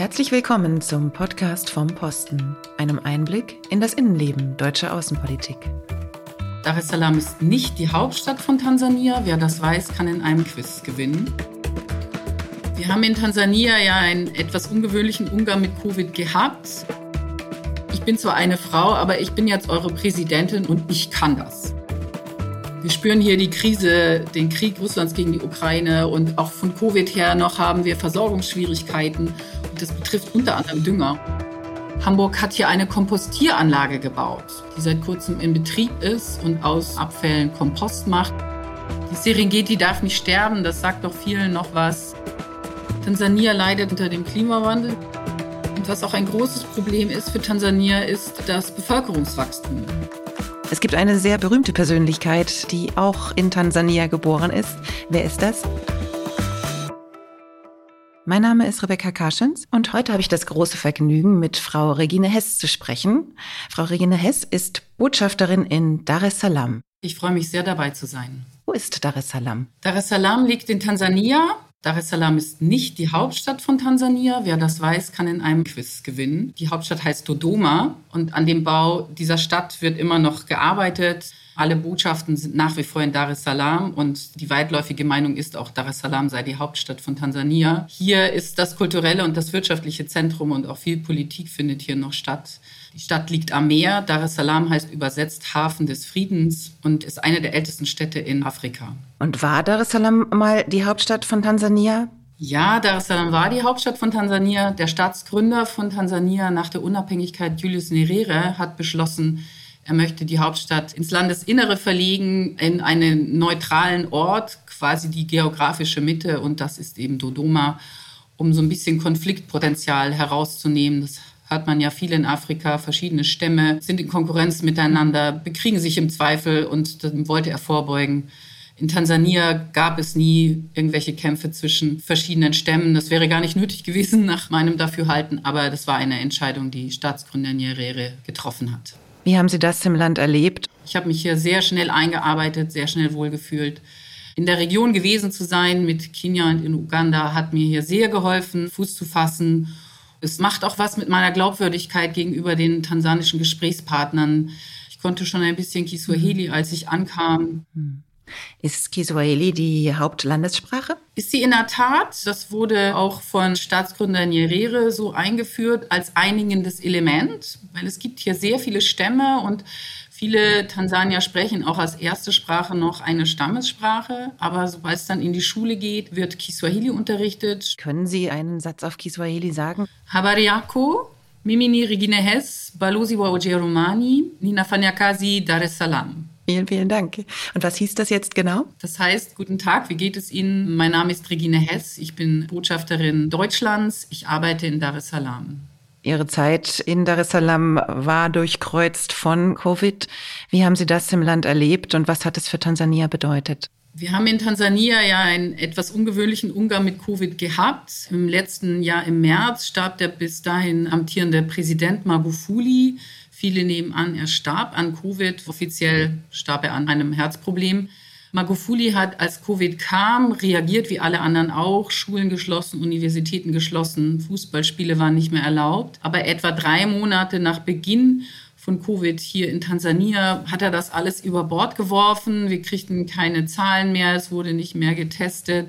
Herzlich willkommen zum Podcast vom Posten, einem Einblick in das Innenleben deutscher Außenpolitik. Dar es Salaam ist nicht die Hauptstadt von Tansania. Wer das weiß, kann in einem Quiz gewinnen. Wir haben in Tansania ja einen etwas ungewöhnlichen Umgang mit Covid gehabt. Ich bin zwar eine Frau, aber ich bin jetzt eure Präsidentin und ich kann das. Wir spüren hier die Krise, den Krieg Russlands gegen die Ukraine und auch von Covid her noch haben wir Versorgungsschwierigkeiten. Das betrifft unter anderem Dünger. Hamburg hat hier eine Kompostieranlage gebaut, die seit kurzem in Betrieb ist und aus Abfällen Kompost macht. Die Serengeti darf nicht sterben, das sagt doch vielen noch was. Tansania leidet unter dem Klimawandel. Und was auch ein großes Problem ist für Tansania, ist das Bevölkerungswachstum. Es gibt eine sehr berühmte Persönlichkeit, die auch in Tansania geboren ist. Wer ist das? Mein Name ist Rebecca Karschens und heute habe ich das große Vergnügen, mit Frau Regine Hess zu sprechen. Frau Regine Hess ist Botschafterin in Dar es Salaam. Ich freue mich sehr dabei zu sein. Wo ist Dar es Salaam? Dar es Salaam liegt in Tansania. Dar es Salaam ist nicht die Hauptstadt von Tansania. Wer das weiß, kann in einem Quiz gewinnen. Die Hauptstadt heißt Dodoma und an dem Bau dieser Stadt wird immer noch gearbeitet. Alle Botschaften sind nach wie vor in Dar es Salaam und die weitläufige Meinung ist auch, Dar es Salaam sei die Hauptstadt von Tansania. Hier ist das kulturelle und das wirtschaftliche Zentrum und auch viel Politik findet hier noch statt. Die Stadt liegt am Meer. Dar es Salaam heißt übersetzt Hafen des Friedens und ist eine der ältesten Städte in Afrika. Und war Dar es Salaam mal die Hauptstadt von Tansania? Ja, Dar es Salaam war die Hauptstadt von Tansania. Der Staatsgründer von Tansania nach der Unabhängigkeit, Julius Nyerere, hat beschlossen, er möchte die Hauptstadt ins Landesinnere verlegen, in einen neutralen Ort, quasi die geografische Mitte. Und das ist eben Dodoma, um so ein bisschen Konfliktpotenzial herauszunehmen. Das hat man ja viel in Afrika. Verschiedene Stämme sind in Konkurrenz miteinander, bekriegen sich im Zweifel und dann wollte er vorbeugen. In Tansania gab es nie irgendwelche Kämpfe zwischen verschiedenen Stämmen. Das wäre gar nicht nötig gewesen nach meinem Dafürhalten, aber das war eine Entscheidung, die Staatsgründer Nyerere getroffen hat. Wie haben Sie das im Land erlebt? Ich habe mich hier sehr schnell eingearbeitet, sehr schnell wohlgefühlt. In der Region gewesen zu sein mit Kenia und in Uganda hat mir hier sehr geholfen, Fuß zu fassen. Es macht auch was mit meiner Glaubwürdigkeit gegenüber den tansanischen Gesprächspartnern. Ich konnte schon ein bisschen Kiswahili, als ich ankam. Ist Kiswahili die Hauptlandessprache? Ist sie in der Tat. Das wurde auch von Staatsgründer Nyerere so eingeführt als einigendes Element, weil es gibt hier sehr viele Stämme und Viele Tansanier sprechen auch als erste Sprache noch eine Stammessprache, aber sobald es dann in die Schule geht, wird Kiswahili unterrichtet. Können Sie einen Satz auf Kiswahili sagen? Habari yako, mimi ni Regine Hess, balozi wa Ujerumani, ninafanyakazi Dar es Salaam. Vielen, vielen Dank. Und was hieß das jetzt genau? Das heißt, guten Tag, wie geht es Ihnen? Mein Name ist Regine Hess, ich bin Botschafterin Deutschlands, ich arbeite in Dar es Salaam. Ihre Zeit in Dar es Salaam war durchkreuzt von Covid. Wie haben Sie das im Land erlebt und was hat es für Tansania bedeutet? Wir haben in Tansania ja einen etwas ungewöhnlichen Umgang mit Covid gehabt. Im letzten Jahr im März starb der bis dahin amtierende Präsident Magufuli. Viele nehmen an, er starb an Covid. Offiziell starb er an einem Herzproblem. Magufuli hat, als Covid kam, reagiert wie alle anderen auch. Schulen geschlossen, Universitäten geschlossen, Fußballspiele waren nicht mehr erlaubt. Aber etwa drei Monate nach Beginn von Covid hier in Tansania hat er das alles über Bord geworfen. Wir kriegten keine Zahlen mehr, es wurde nicht mehr getestet.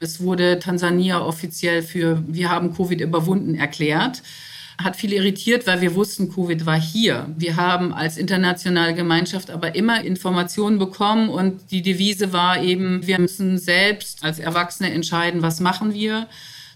Es wurde Tansania offiziell für wir haben Covid überwunden erklärt hat viele irritiert, weil wir wussten, Covid war hier. Wir haben als internationale Gemeinschaft aber immer Informationen bekommen und die Devise war eben, wir müssen selbst als Erwachsene entscheiden, was machen wir.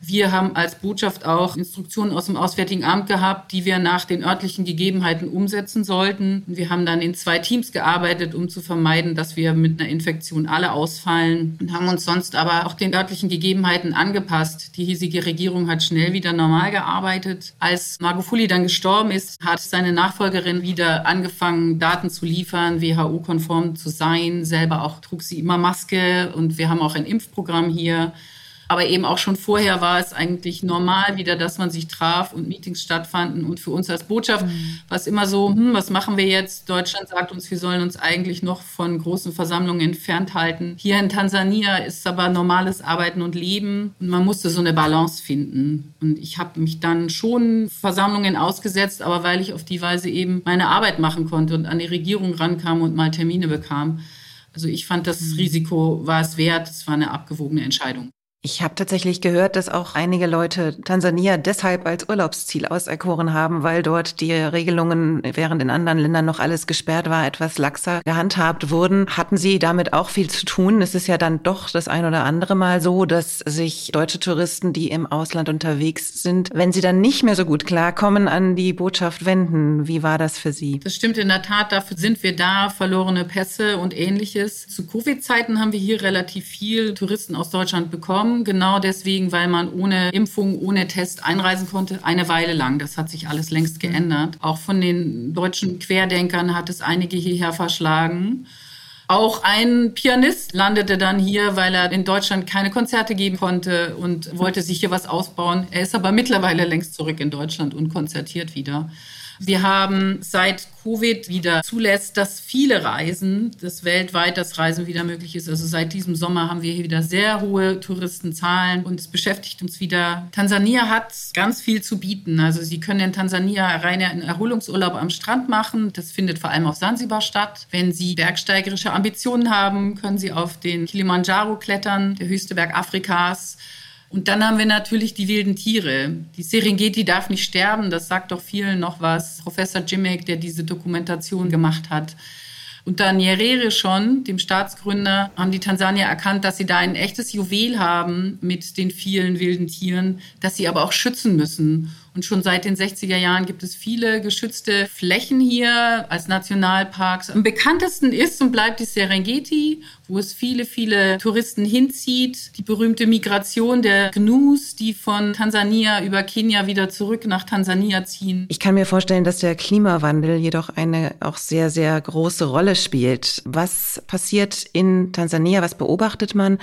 Wir haben als Botschaft auch Instruktionen aus dem Auswärtigen Amt gehabt, die wir nach den örtlichen Gegebenheiten umsetzen sollten. Wir haben dann in zwei Teams gearbeitet, um zu vermeiden, dass wir mit einer Infektion alle ausfallen und haben uns sonst aber auch den örtlichen Gegebenheiten angepasst. Die hiesige Regierung hat schnell wieder normal gearbeitet. Als Magufuli dann gestorben ist, hat seine Nachfolgerin wieder angefangen, Daten zu liefern, WHO-konform zu sein. Selber auch trug sie immer Maske und wir haben auch ein Impfprogramm hier. Aber eben auch schon vorher war es eigentlich normal wieder, dass man sich traf und Meetings stattfanden. Und für uns als Botschaft mhm. war es immer so, hm, was machen wir jetzt? Deutschland sagt uns, wir sollen uns eigentlich noch von großen Versammlungen entfernt halten. Hier in Tansania ist aber normales Arbeiten und Leben. Und man musste so eine Balance finden. Und ich habe mich dann schon Versammlungen ausgesetzt, aber weil ich auf die Weise eben meine Arbeit machen konnte und an die Regierung rankam und mal Termine bekam. Also ich fand, das mhm. Risiko war es wert. Es war eine abgewogene Entscheidung. Ich habe tatsächlich gehört, dass auch einige Leute Tansania deshalb als Urlaubsziel auserkoren haben, weil dort die Regelungen, während in anderen Ländern noch alles gesperrt war, etwas laxer gehandhabt wurden. Hatten Sie damit auch viel zu tun? Es ist ja dann doch das ein oder andere Mal so, dass sich deutsche Touristen, die im Ausland unterwegs sind, wenn sie dann nicht mehr so gut klarkommen, an die Botschaft wenden. Wie war das für Sie? Das stimmt in der Tat. Dafür sind wir da. Verlorene Pässe und ähnliches. Zu Covid-Zeiten haben wir hier relativ viel Touristen aus Deutschland bekommen gekommen, genau deswegen, weil man ohne Impfung, ohne Test einreisen konnte, eine Weile lang. Das hat sich alles längst geändert. Auch von den deutschen Querdenkern hat es einige hierher verschlagen. Auch ein Pianist landete dann hier, weil er in Deutschland keine Konzerte geben konnte und wollte sich hier was ausbauen. Er ist aber mittlerweile längst zurück in Deutschland und konzertiert wieder. Wir haben seit Covid wieder zulässt, dass viele reisen, dass weltweit das Reisen wieder möglich ist. Also seit diesem Sommer haben wir hier wieder sehr hohe Touristenzahlen und es beschäftigt uns wieder. Tansania hat ganz viel zu bieten. Also Sie können in Tansania rein einen Erholungsurlaub am Strand machen. Das findet vor allem auf Sansibar statt. Wenn Sie bergsteigerische Ambitionen haben, können Sie auf den Kilimanjaro klettern, der höchste Berg Afrikas. Und dann haben wir natürlich die wilden Tiere. Die Serengeti darf nicht sterben, das sagt doch vielen noch was. Professor Jimmick, der diese Dokumentation gemacht hat. Unter Nyerere schon, dem Staatsgründer, haben die Tansanier erkannt, dass sie da ein echtes Juwel haben mit den vielen wilden Tieren, das sie aber auch schützen müssen. Und schon seit den 60er Jahren gibt es viele geschützte Flächen hier als Nationalparks. Am bekanntesten ist und bleibt die Serengeti, wo es viele, viele Touristen hinzieht. Die berühmte Migration der Gnus, die von Tansania über Kenia wieder zurück nach Tansania ziehen. Ich kann mir vorstellen, dass der Klimawandel jedoch eine auch sehr, sehr große Rolle spielt. Was passiert in Tansania? Was beobachtet man?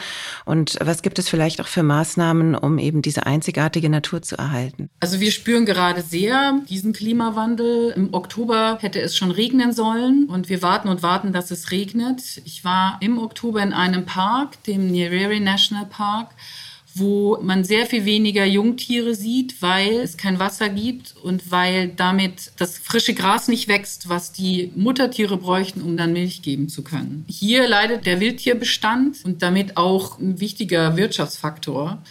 Und was gibt es vielleicht auch für Maßnahmen, um eben diese einzigartige Natur zu erhalten? Also wir spüren gerade sehr diesen Klimawandel. Im Oktober hätte es schon regnen sollen und wir warten und warten, dass es regnet. Ich war im Oktober in einem Park, dem Nyerere National Park wo man sehr viel weniger Jungtiere sieht, weil es kein Wasser gibt und weil damit das frische Gras nicht wächst, was die Muttertiere bräuchten, um dann Milch geben zu können. Hier leidet der Wildtierbestand und damit auch ein wichtiger Wirtschaftsfaktor.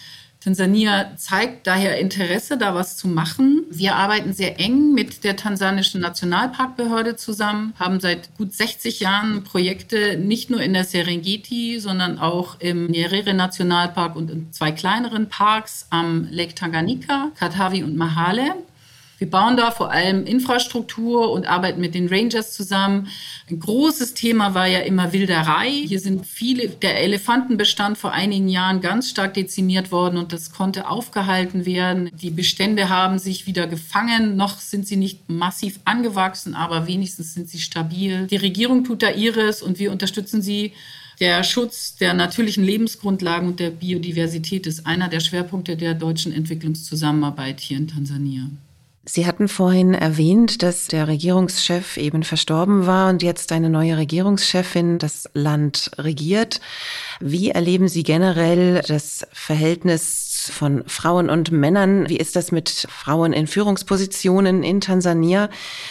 Tansania zeigt daher Interesse, da was zu machen. Wir arbeiten sehr eng mit der tansanischen Nationalparkbehörde zusammen, haben seit gut 60 Jahren Projekte nicht nur in der Serengeti, sondern auch im Nyerere Nationalpark und in zwei kleineren Parks am Lake Tanganyika, Katavi und Mahale. Wir bauen da vor allem Infrastruktur und arbeiten mit den Rangers zusammen. Ein großes Thema war ja immer Wilderei. Hier sind viele, der Elefantenbestand vor einigen Jahren ganz stark dezimiert worden und das konnte aufgehalten werden. Die Bestände haben sich wieder gefangen. Noch sind sie nicht massiv angewachsen, aber wenigstens sind sie stabil. Die Regierung tut da ihres und wir unterstützen sie. Der Schutz der natürlichen Lebensgrundlagen und der Biodiversität ist einer der Schwerpunkte der deutschen Entwicklungszusammenarbeit hier in Tansania. Sie hatten vorhin erwähnt, dass der Regierungschef eben verstorben war und jetzt eine neue Regierungschefin das Land regiert. Wie erleben Sie generell das Verhältnis von Frauen und Männern? Wie ist das mit Frauen in Führungspositionen in Tansania?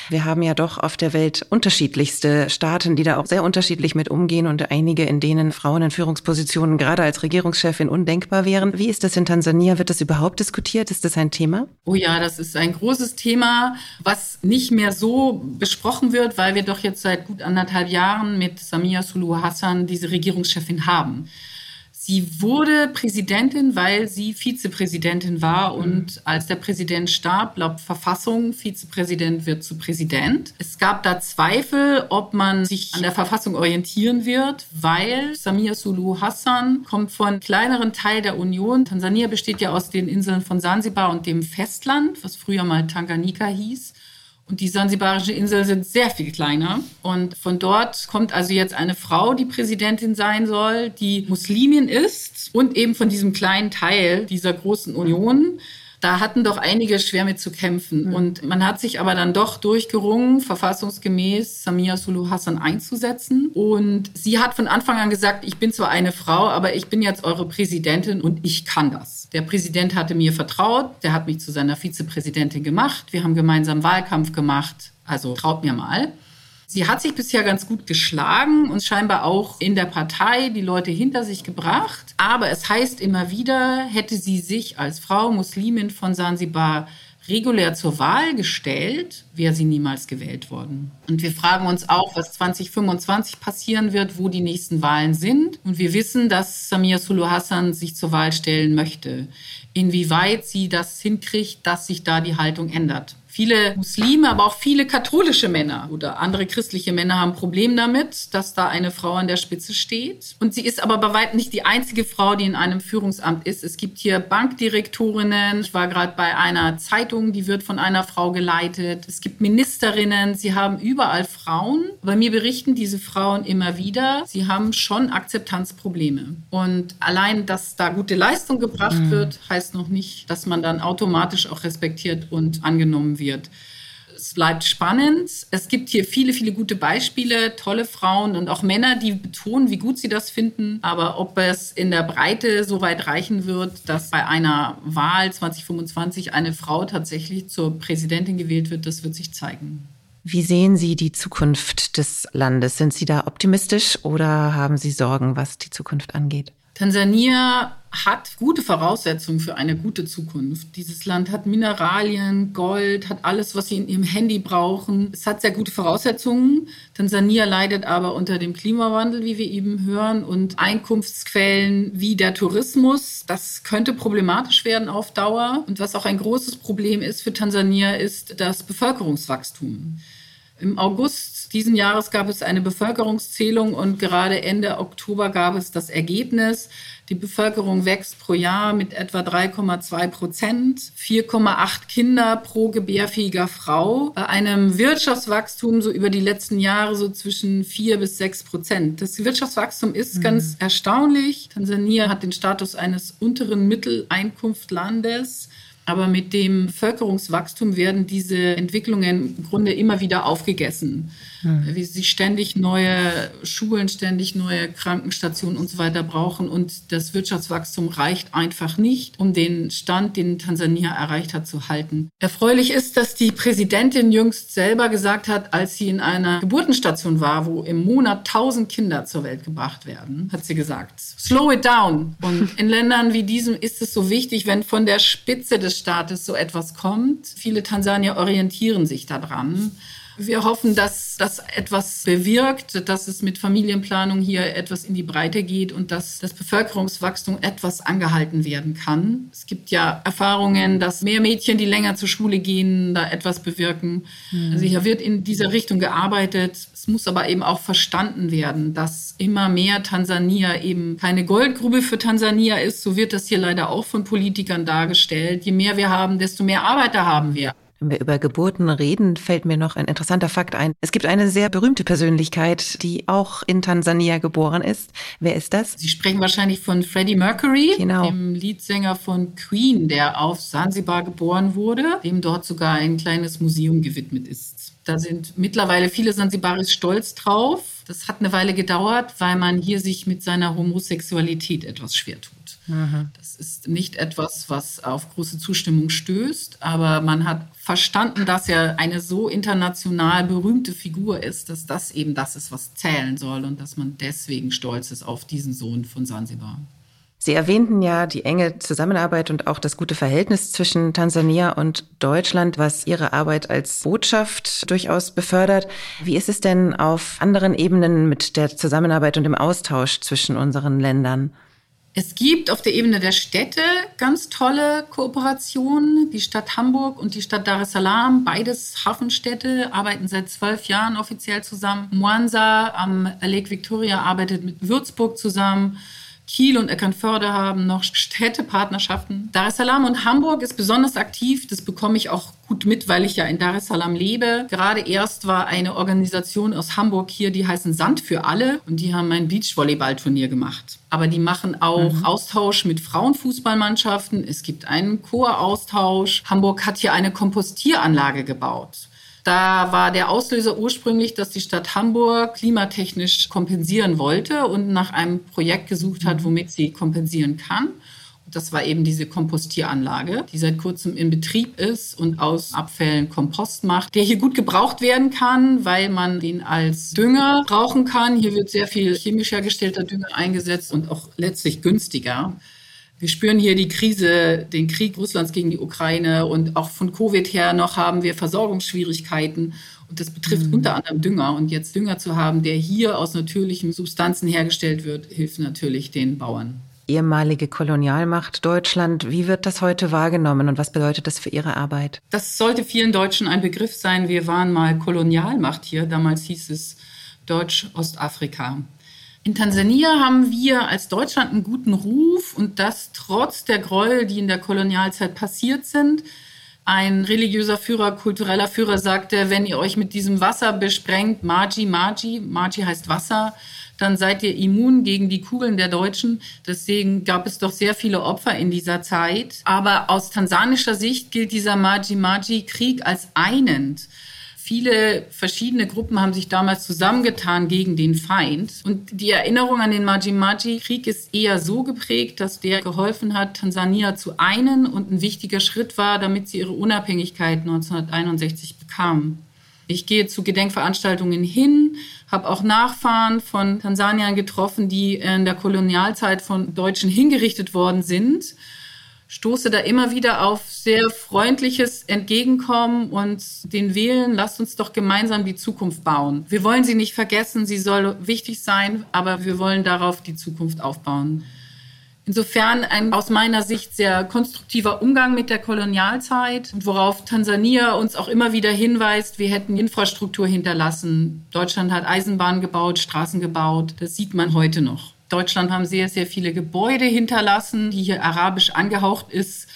Wir haben ja doch auf der Welt unterschiedlichste Staaten, die da auch sehr unterschiedlich mit umgehen und einige, in denen Frauen in Führungspositionen gerade als Regierungschefin undenkbar wären. Wie ist das in Tansania? Wird das überhaupt diskutiert? Ist das ein Thema? Oh ja, das ist ein großes Thema, was nicht mehr so besprochen wird, weil wir doch jetzt seit gut anderthalb Jahren mit Samia Suluhu Hassan diese Regierungschefin haben. Sie wurde Präsidentin, weil sie Vizepräsidentin war mhm. und als der Präsident starb, laut Verfassung, Vizepräsident wird zu Präsident. Es gab da Zweifel, ob man sich an der Verfassung orientieren wird, weil Samia Suluhu Hassan kommt von kleineren Teil der Union. Tansania besteht ja aus den Inseln von Sansibar und dem Festland, was früher mal Tanganyika hieß. Und die sansibarische Insel sind sehr viel kleiner. Und von dort kommt also jetzt eine Frau, die Präsidentin sein soll, die Muslimin ist und eben von diesem kleinen Teil dieser großen Union da hatten doch einige schwer mit zu kämpfen. Mhm. Und man hat sich aber dann doch durchgerungen, verfassungsgemäß Samia Sulu Hassan einzusetzen. Und sie hat von Anfang an gesagt, ich bin zwar eine Frau, aber ich bin jetzt eure Präsidentin und ich kann das. Der Präsident hatte mir vertraut, der hat mich zu seiner Vizepräsidentin gemacht. Wir haben gemeinsam Wahlkampf gemacht. Also traut mir mal. Sie hat sich bisher ganz gut geschlagen und scheinbar auch in der Partei die Leute hinter sich gebracht. Aber es heißt immer wieder, hätte sie sich als Frau Muslimin von Sansibar regulär zur Wahl gestellt, wäre sie niemals gewählt worden. Und wir fragen uns auch, was 2025 passieren wird, wo die nächsten Wahlen sind. Und wir wissen, dass Samia Sulu Hassan sich zur Wahl stellen möchte. Inwieweit sie das hinkriegt, dass sich da die Haltung ändert. Viele Muslime, aber auch viele katholische Männer oder andere christliche Männer haben ein Problem damit, dass da eine Frau an der Spitze steht. Und sie ist aber bei weitem nicht die einzige Frau, die in einem Führungsamt ist. Es gibt hier Bankdirektorinnen. Ich war gerade bei einer Zeitung, die wird von einer Frau geleitet. Es gibt Ministerinnen. Sie haben überall Frauen. Bei mir berichten diese Frauen immer wieder, sie haben schon Akzeptanzprobleme. Und allein, dass da gute Leistung gebracht mhm. wird, heißt noch nicht, dass man dann automatisch auch respektiert und angenommen wird wird. Es bleibt spannend. Es gibt hier viele, viele gute Beispiele, tolle Frauen und auch Männer, die betonen, wie gut sie das finden. Aber ob es in der Breite so weit reichen wird, dass bei einer Wahl 2025 eine Frau tatsächlich zur Präsidentin gewählt wird, das wird sich zeigen. Wie sehen Sie die Zukunft des Landes? Sind Sie da optimistisch oder haben Sie Sorgen, was die Zukunft angeht? Tansania hat gute Voraussetzungen für eine gute Zukunft. Dieses Land hat Mineralien, Gold, hat alles, was sie in ihrem Handy brauchen. Es hat sehr gute Voraussetzungen. Tansania leidet aber unter dem Klimawandel, wie wir eben hören, und Einkunftsquellen wie der Tourismus. Das könnte problematisch werden auf Dauer. Und was auch ein großes Problem ist für Tansania, ist das Bevölkerungswachstum. Im August diesen Jahres gab es eine Bevölkerungszählung und gerade Ende Oktober gab es das Ergebnis. Die Bevölkerung wächst pro Jahr mit etwa 3,2 Prozent, 4,8 Kinder pro gebärfähiger Frau, bei einem Wirtschaftswachstum so über die letzten Jahre so zwischen 4 bis 6 Prozent. Das Wirtschaftswachstum ist mhm. ganz erstaunlich. Tansania hat den Status eines unteren Mitteleinkunftlandes. Aber mit dem Bevölkerungswachstum werden diese Entwicklungen im Grunde immer wieder aufgegessen. Mhm. Wie sie ständig neue Schulen, ständig neue Krankenstationen und so weiter brauchen. Und das Wirtschaftswachstum reicht einfach nicht, um den Stand, den Tansania erreicht hat, zu halten. Erfreulich ist, dass die Präsidentin jüngst selber gesagt hat, als sie in einer Geburtenstation war, wo im Monat tausend Kinder zur Welt gebracht werden, hat sie gesagt, slow it down. Und in Ländern wie diesem ist es so wichtig, wenn von der Spitze des Staates so etwas kommt. Viele Tansanier orientieren sich daran. Wir hoffen, dass das etwas bewirkt, dass es mit Familienplanung hier etwas in die Breite geht und dass das Bevölkerungswachstum etwas angehalten werden kann. Es gibt ja Erfahrungen, dass mehr Mädchen, die länger zur Schule gehen, da etwas bewirken. Mhm. Also hier wird in dieser Richtung gearbeitet. Es muss aber eben auch verstanden werden, dass immer mehr Tansania eben keine Goldgrube für Tansania ist. So wird das hier leider auch von Politikern dargestellt. Je mehr wir haben, desto mehr Arbeiter haben wir. Wenn wir über Geburten reden, fällt mir noch ein interessanter Fakt ein. Es gibt eine sehr berühmte Persönlichkeit, die auch in Tansania geboren ist. Wer ist das? Sie sprechen wahrscheinlich von Freddie Mercury, genau. dem Leadsänger von Queen, der auf Sansibar geboren wurde, dem dort sogar ein kleines Museum gewidmet ist. Da sind mittlerweile viele Sansibaris stolz drauf. Das hat eine Weile gedauert, weil man hier sich mit seiner Homosexualität etwas schwer tut. Mhm. Das ist nicht etwas, was auf große Zustimmung stößt, aber man hat verstanden, dass er eine so international berühmte Figur ist, dass das eben das ist, was zählen soll und dass man deswegen stolz ist auf diesen Sohn von Sansibar. Sie erwähnten ja die enge Zusammenarbeit und auch das gute Verhältnis zwischen Tansania und Deutschland, was Ihre Arbeit als Botschaft durchaus befördert. Wie ist es denn auf anderen Ebenen mit der Zusammenarbeit und dem Austausch zwischen unseren Ländern? Es gibt auf der Ebene der Städte ganz tolle Kooperationen. Die Stadt Hamburg und die Stadt Dar es Salaam, beides Hafenstädte, arbeiten seit zwölf Jahren offiziell zusammen. Mwanza am Lake Victoria arbeitet mit Würzburg zusammen. Kiel und Eckernförde haben noch Städtepartnerschaften. Dar es Salaam und Hamburg ist besonders aktiv. Das bekomme ich auch gut mit, weil ich ja in Dar es Salaam lebe. Gerade erst war eine Organisation aus Hamburg hier, die heißen Sand für alle und die haben ein Beachvolleyballturnier gemacht. Aber die machen auch mhm. Austausch mit Frauenfußballmannschaften. Es gibt einen Choraustausch. Hamburg hat hier eine Kompostieranlage gebaut. Da war der Auslöser ursprünglich, dass die Stadt Hamburg klimatechnisch kompensieren wollte und nach einem Projekt gesucht hat, womit sie kompensieren kann. Das war eben diese Kompostieranlage, die seit kurzem in Betrieb ist und aus Abfällen Kompost macht, der hier gut gebraucht werden kann, weil man den als Dünger brauchen kann. Hier wird sehr viel chemisch hergestellter Dünger eingesetzt und auch letztlich günstiger. Wir spüren hier die Krise, den Krieg Russlands gegen die Ukraine und auch von Covid her noch haben wir Versorgungsschwierigkeiten. Und das betrifft mhm. unter anderem Dünger. Und jetzt Dünger zu haben, der hier aus natürlichen Substanzen hergestellt wird, hilft natürlich den Bauern. Ehemalige Kolonialmacht Deutschland, wie wird das heute wahrgenommen und was bedeutet das für Ihre Arbeit? Das sollte vielen Deutschen ein Begriff sein. Wir waren mal Kolonialmacht hier. Damals hieß es Deutsch-Ostafrika. In Tansania haben wir als Deutschland einen guten Ruf und das trotz der Gräuel, die in der Kolonialzeit passiert sind. Ein religiöser Führer, kultureller Führer sagte, wenn ihr euch mit diesem Wasser besprengt, Maji, Maji, Maji heißt Wasser, dann seid ihr immun gegen die Kugeln der Deutschen. Deswegen gab es doch sehr viele Opfer in dieser Zeit. Aber aus tansanischer Sicht gilt dieser Maji-Maji-Krieg als einend. Viele verschiedene Gruppen haben sich damals zusammengetan gegen den Feind. Und die Erinnerung an den Maji-Maji-Krieg ist eher so geprägt, dass der geholfen hat, Tansania zu einen und ein wichtiger Schritt war, damit sie ihre Unabhängigkeit 1961 bekamen. Ich gehe zu Gedenkveranstaltungen hin, habe auch Nachfahren von Tansaniern getroffen, die in der Kolonialzeit von Deutschen hingerichtet worden sind stoße da immer wieder auf sehr freundliches Entgegenkommen und den Wählen, lasst uns doch gemeinsam die Zukunft bauen. Wir wollen sie nicht vergessen, sie soll wichtig sein, aber wir wollen darauf die Zukunft aufbauen. Insofern ein aus meiner Sicht sehr konstruktiver Umgang mit der Kolonialzeit worauf Tansania uns auch immer wieder hinweist, wir hätten Infrastruktur hinterlassen. Deutschland hat Eisenbahnen gebaut, Straßen gebaut. Das sieht man heute noch. Deutschland haben sehr, sehr viele Gebäude hinterlassen, die hier arabisch angehaucht ist,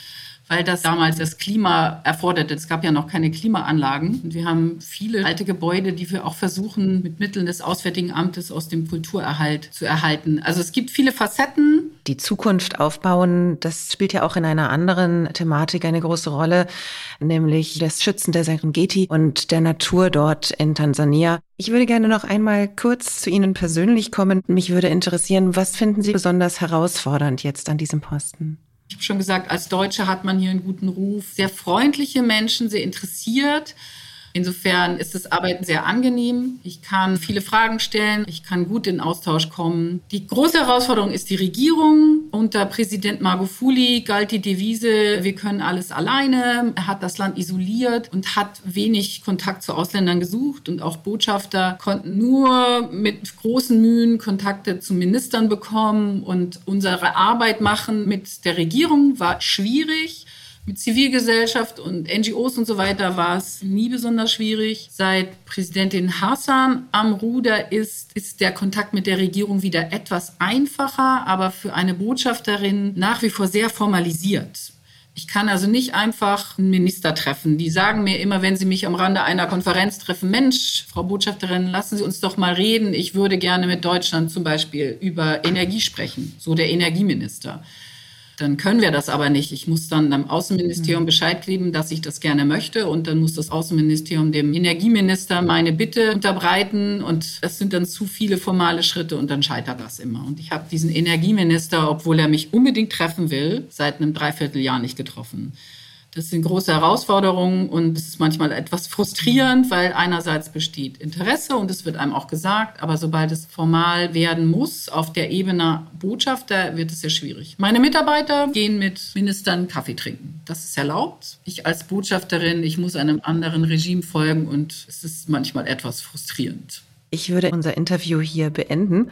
weil das damals das Klima erforderte. Es gab ja noch keine Klimaanlagen. Und wir haben viele alte Gebäude, die wir auch versuchen, mit Mitteln des Auswärtigen Amtes aus dem Kulturerhalt zu erhalten. Also es gibt viele Facetten. Die Zukunft aufbauen, das spielt ja auch in einer anderen Thematik eine große Rolle, nämlich das Schützen der Serengeti und der Natur dort in Tansania. Ich würde gerne noch einmal kurz zu Ihnen persönlich kommen. Mich würde interessieren, was finden Sie besonders herausfordernd jetzt an diesem Posten? Ich habe schon gesagt, als Deutsche hat man hier einen guten Ruf. Sehr freundliche Menschen, sehr interessiert. Insofern ist das Arbeiten sehr angenehm. Ich kann viele Fragen stellen, ich kann gut in Austausch kommen. Die große Herausforderung ist die Regierung. Unter Präsident Magufuli galt die Devise, wir können alles alleine. Er hat das Land isoliert und hat wenig Kontakt zu Ausländern gesucht und auch Botschafter konnten nur mit großen Mühen Kontakte zu Ministern bekommen und unsere Arbeit machen mit der Regierung war schwierig. Mit Zivilgesellschaft und NGOs und so weiter war es nie besonders schwierig. Seit Präsidentin Hassan am Ruder ist, ist der Kontakt mit der Regierung wieder etwas einfacher, aber für eine Botschafterin nach wie vor sehr formalisiert. Ich kann also nicht einfach einen Minister treffen. Die sagen mir immer, wenn sie mich am Rande einer Konferenz treffen, Mensch, Frau Botschafterin, lassen Sie uns doch mal reden. Ich würde gerne mit Deutschland zum Beispiel über Energie sprechen. So der Energieminister. Dann können wir das aber nicht. Ich muss dann am Außenministerium mhm. Bescheid geben, dass ich das gerne möchte. Und dann muss das Außenministerium dem Energieminister meine Bitte unterbreiten. Und das sind dann zu viele formale Schritte und dann scheitert das immer. Und ich habe diesen Energieminister, obwohl er mich unbedingt treffen will, seit einem Dreivierteljahr nicht getroffen. Das sind große Herausforderungen und es ist manchmal etwas frustrierend, weil einerseits besteht Interesse und es wird einem auch gesagt, aber sobald es formal werden muss auf der Ebene Botschafter, wird es sehr schwierig. Meine Mitarbeiter gehen mit Ministern Kaffee trinken. Das ist erlaubt. Ich als Botschafterin, ich muss einem anderen Regime folgen und es ist manchmal etwas frustrierend. Ich würde unser Interview hier beenden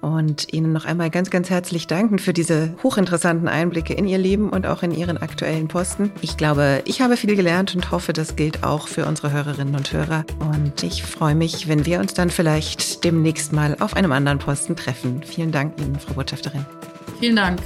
und Ihnen noch einmal ganz, ganz herzlich danken für diese hochinteressanten Einblicke in Ihr Leben und auch in Ihren aktuellen Posten. Ich glaube, ich habe viel gelernt und hoffe, das gilt auch für unsere Hörerinnen und Hörer. Und ich freue mich, wenn wir uns dann vielleicht demnächst mal auf einem anderen Posten treffen. Vielen Dank Ihnen, Frau Botschafterin. Vielen Dank.